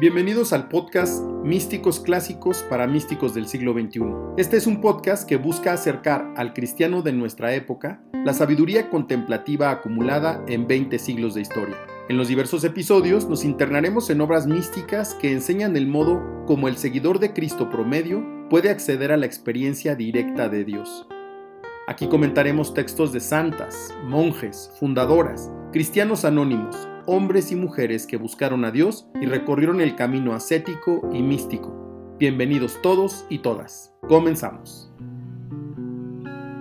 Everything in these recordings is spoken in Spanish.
Bienvenidos al podcast Místicos Clásicos para Místicos del siglo XXI. Este es un podcast que busca acercar al cristiano de nuestra época la sabiduría contemplativa acumulada en 20 siglos de historia. En los diversos episodios nos internaremos en obras místicas que enseñan el modo como el seguidor de Cristo promedio puede acceder a la experiencia directa de Dios. Aquí comentaremos textos de santas, monjes, fundadoras, cristianos anónimos, hombres y mujeres que buscaron a Dios y recorrieron el camino ascético y místico. Bienvenidos todos y todas. Comenzamos.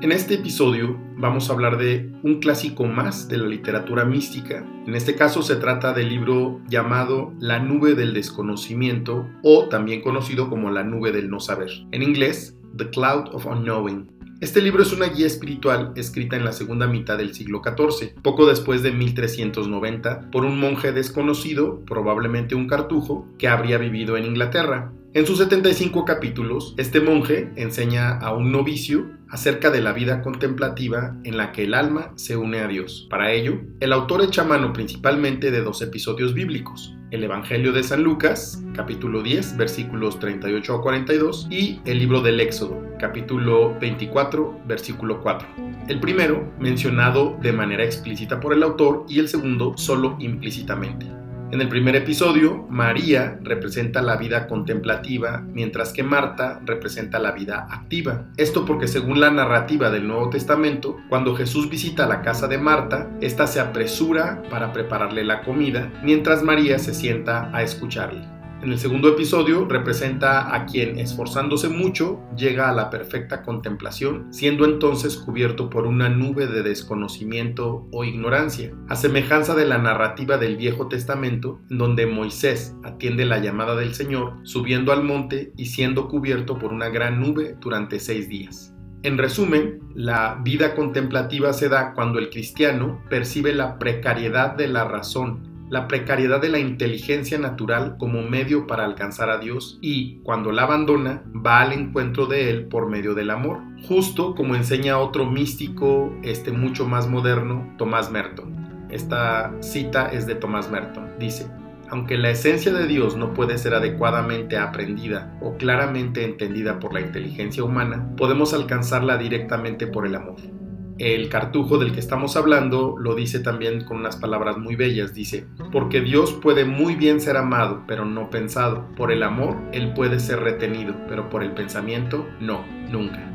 En este episodio vamos a hablar de un clásico más de la literatura mística. En este caso se trata del libro llamado La nube del desconocimiento o también conocido como La nube del no saber. En inglés, The Cloud of Unknowing. Este libro es una guía espiritual escrita en la segunda mitad del siglo XIV, poco después de 1390, por un monje desconocido, probablemente un cartujo, que habría vivido en Inglaterra. En sus 75 capítulos, este monje enseña a un novicio acerca de la vida contemplativa en la que el alma se une a Dios. Para ello, el autor echa mano principalmente de dos episodios bíblicos, el Evangelio de San Lucas, capítulo 10, versículos 38 a 42, y el libro del Éxodo, capítulo 24, versículo 4. El primero mencionado de manera explícita por el autor y el segundo solo implícitamente. En el primer episodio, María representa la vida contemplativa, mientras que Marta representa la vida activa. Esto porque según la narrativa del Nuevo Testamento, cuando Jesús visita la casa de Marta, ésta se apresura para prepararle la comida, mientras María se sienta a escucharle. En el segundo episodio representa a quien, esforzándose mucho, llega a la perfecta contemplación, siendo entonces cubierto por una nube de desconocimiento o ignorancia, a semejanza de la narrativa del Viejo Testamento, en donde Moisés atiende la llamada del Señor, subiendo al monte y siendo cubierto por una gran nube durante seis días. En resumen, la vida contemplativa se da cuando el cristiano percibe la precariedad de la razón la precariedad de la inteligencia natural como medio para alcanzar a Dios y, cuando la abandona, va al encuentro de Él por medio del amor, justo como enseña otro místico, este mucho más moderno, Tomás Merton. Esta cita es de Tomás Merton. Dice, aunque la esencia de Dios no puede ser adecuadamente aprendida o claramente entendida por la inteligencia humana, podemos alcanzarla directamente por el amor. El cartujo del que estamos hablando lo dice también con unas palabras muy bellas. Dice, porque Dios puede muy bien ser amado, pero no pensado. Por el amor, Él puede ser retenido, pero por el pensamiento, no, nunca.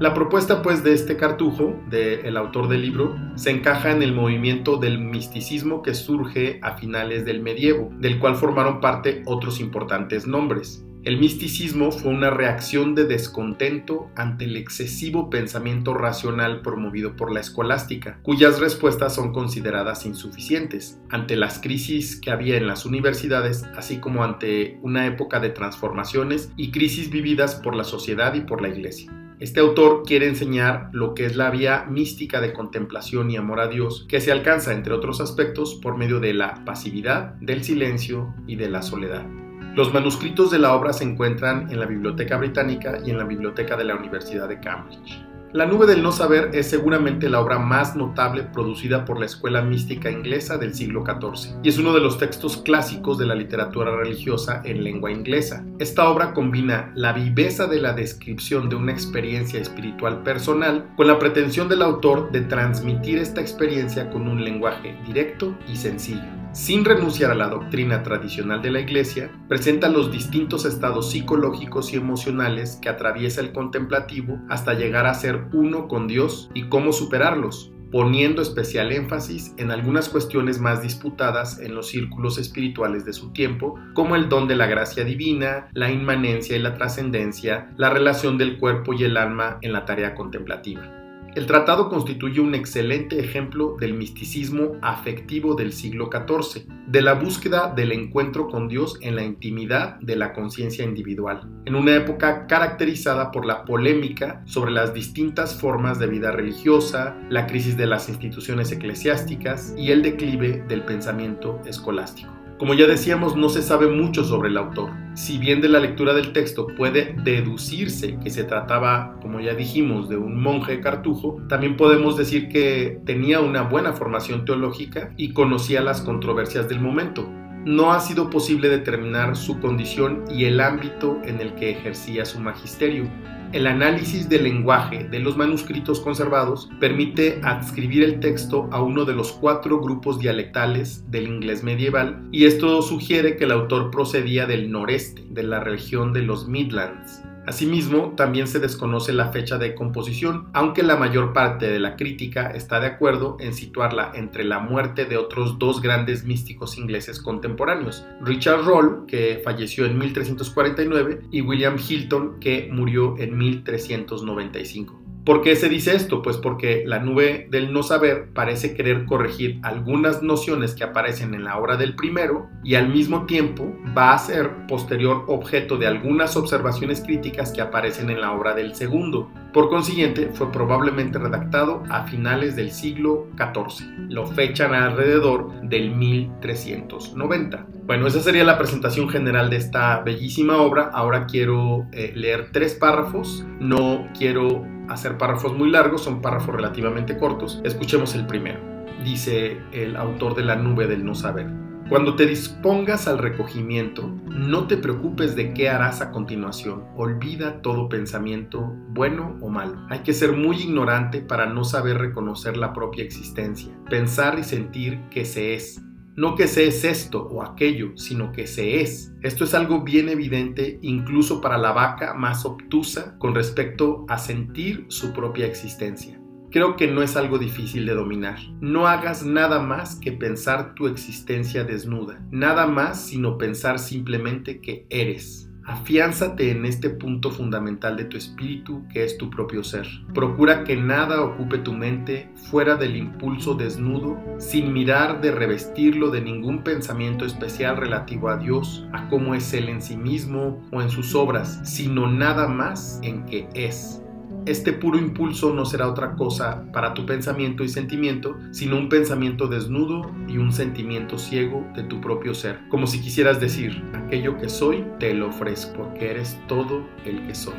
La propuesta pues de este cartujo, del autor del libro, se encaja en el movimiento del misticismo que surge a finales del medievo, del cual formaron parte otros importantes nombres. El misticismo fue una reacción de descontento ante el excesivo pensamiento racional promovido por la escolástica, cuyas respuestas son consideradas insuficientes, ante las crisis que había en las universidades, así como ante una época de transformaciones y crisis vividas por la sociedad y por la iglesia. Este autor quiere enseñar lo que es la vía mística de contemplación y amor a Dios, que se alcanza, entre otros aspectos, por medio de la pasividad, del silencio y de la soledad. Los manuscritos de la obra se encuentran en la Biblioteca Británica y en la Biblioteca de la Universidad de Cambridge. La nube del no saber es seguramente la obra más notable producida por la escuela mística inglesa del siglo XIV y es uno de los textos clásicos de la literatura religiosa en lengua inglesa. Esta obra combina la viveza de la descripción de una experiencia espiritual personal con la pretensión del autor de transmitir esta experiencia con un lenguaje directo y sencillo sin renunciar a la doctrina tradicional de la Iglesia, presenta los distintos estados psicológicos y emocionales que atraviesa el contemplativo hasta llegar a ser uno con Dios y cómo superarlos, poniendo especial énfasis en algunas cuestiones más disputadas en los círculos espirituales de su tiempo, como el don de la gracia divina, la inmanencia y la trascendencia, la relación del cuerpo y el alma en la tarea contemplativa. El tratado constituye un excelente ejemplo del misticismo afectivo del siglo XIV, de la búsqueda del encuentro con Dios en la intimidad de la conciencia individual, en una época caracterizada por la polémica sobre las distintas formas de vida religiosa, la crisis de las instituciones eclesiásticas y el declive del pensamiento escolástico. Como ya decíamos, no se sabe mucho sobre el autor. Si bien de la lectura del texto puede deducirse que se trataba, como ya dijimos, de un monje cartujo, también podemos decir que tenía una buena formación teológica y conocía las controversias del momento. no ha sido posible determinar su condición y el ámbito en el que ejercía su magisterio. El análisis del lenguaje de los manuscritos conservados permite adscribir el texto a uno de los cuatro grupos dialectales del inglés medieval y esto sugiere que el autor procedía del noreste, de la región de los Midlands. Asimismo, también se desconoce la fecha de composición, aunque la mayor parte de la crítica está de acuerdo en situarla entre la muerte de otros dos grandes místicos ingleses contemporáneos, Richard Roll, que falleció en 1349, y William Hilton, que murió en 1395. ¿Por qué se dice esto? Pues porque la nube del no saber parece querer corregir algunas nociones que aparecen en la obra del primero y al mismo tiempo va a ser posterior objeto de algunas observaciones críticas que aparecen en la obra del segundo. Por consiguiente, fue probablemente redactado a finales del siglo XIV. Lo fechan alrededor del 1390. Bueno, esa sería la presentación general de esta bellísima obra. Ahora quiero eh, leer tres párrafos. No quiero hacer párrafos muy largos, son párrafos relativamente cortos. Escuchemos el primero. Dice el autor de La nube del no saber. Cuando te dispongas al recogimiento, no te preocupes de qué harás a continuación. Olvida todo pensamiento, bueno o malo. Hay que ser muy ignorante para no saber reconocer la propia existencia, pensar y sentir que se es, no que se es esto o aquello, sino que se es. Esto es algo bien evidente incluso para la vaca más obtusa con respecto a sentir su propia existencia. Creo que no es algo difícil de dominar. No hagas nada más que pensar tu existencia desnuda, nada más sino pensar simplemente que eres. Afiánzate en este punto fundamental de tu espíritu que es tu propio ser. Procura que nada ocupe tu mente fuera del impulso desnudo, sin mirar de revestirlo de ningún pensamiento especial relativo a Dios, a cómo es Él en sí mismo o en sus obras, sino nada más en que es. Este puro impulso no será otra cosa para tu pensamiento y sentimiento, sino un pensamiento desnudo y un sentimiento ciego de tu propio ser. Como si quisieras decir, aquello que soy te lo ofrezco, porque eres todo el que soy.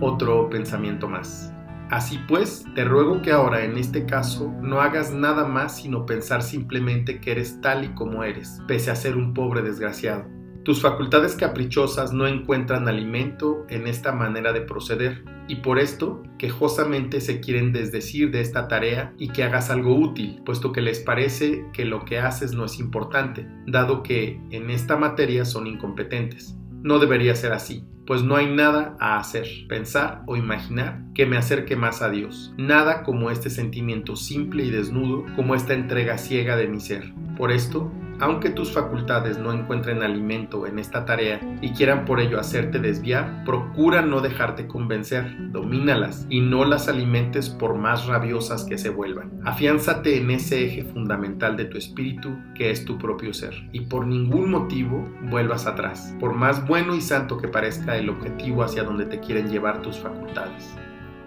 Otro pensamiento más. Así pues, te ruego que ahora en este caso no hagas nada más sino pensar simplemente que eres tal y como eres, pese a ser un pobre desgraciado. Tus facultades caprichosas no encuentran alimento en esta manera de proceder y por esto quejosamente se quieren desdecir de esta tarea y que hagas algo útil, puesto que les parece que lo que haces no es importante, dado que en esta materia son incompetentes. No debería ser así, pues no hay nada a hacer, pensar o imaginar que me acerque más a Dios. Nada como este sentimiento simple y desnudo, como esta entrega ciega de mi ser. Por esto, aunque tus facultades no encuentren alimento en esta tarea y quieran por ello hacerte desviar, procura no dejarte convencer, domínalas y no las alimentes por más rabiosas que se vuelvan. Afiánzate en ese eje fundamental de tu espíritu que es tu propio ser y por ningún motivo vuelvas atrás, por más bueno y santo que parezca el objetivo hacia donde te quieren llevar tus facultades.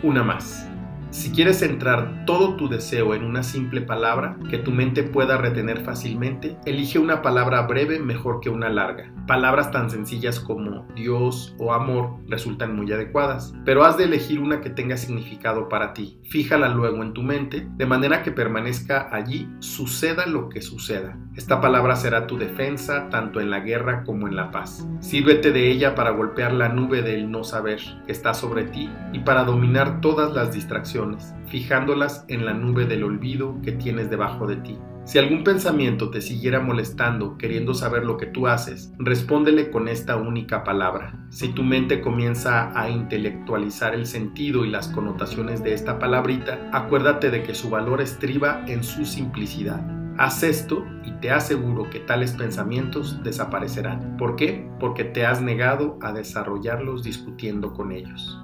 Una más. Si quieres centrar todo tu deseo en una simple palabra que tu mente pueda retener fácilmente, elige una palabra breve mejor que una larga. Palabras tan sencillas como Dios o amor resultan muy adecuadas, pero has de elegir una que tenga significado para ti. Fíjala luego en tu mente, de manera que permanezca allí, suceda lo que suceda. Esta palabra será tu defensa tanto en la guerra como en la paz. Sírvete de ella para golpear la nube del no saber que está sobre ti y para dominar todas las distracciones fijándolas en la nube del olvido que tienes debajo de ti. Si algún pensamiento te siguiera molestando, queriendo saber lo que tú haces, respóndele con esta única palabra. Si tu mente comienza a intelectualizar el sentido y las connotaciones de esta palabrita, acuérdate de que su valor estriba en su simplicidad. Haz esto y te aseguro que tales pensamientos desaparecerán. ¿Por qué? Porque te has negado a desarrollarlos discutiendo con ellos.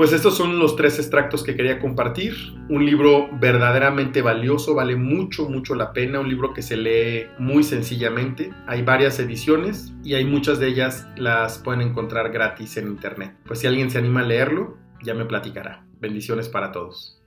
Pues estos son los tres extractos que quería compartir. Un libro verdaderamente valioso, vale mucho, mucho la pena. Un libro que se lee muy sencillamente. Hay varias ediciones y hay muchas de ellas las pueden encontrar gratis en internet. Pues si alguien se anima a leerlo, ya me platicará. Bendiciones para todos.